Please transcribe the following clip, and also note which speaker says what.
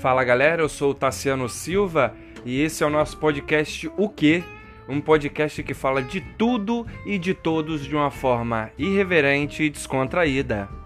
Speaker 1: Fala galera, eu sou o Tassiano Silva e esse é o nosso podcast O Que? Um podcast que fala de tudo e de todos de uma forma irreverente e descontraída.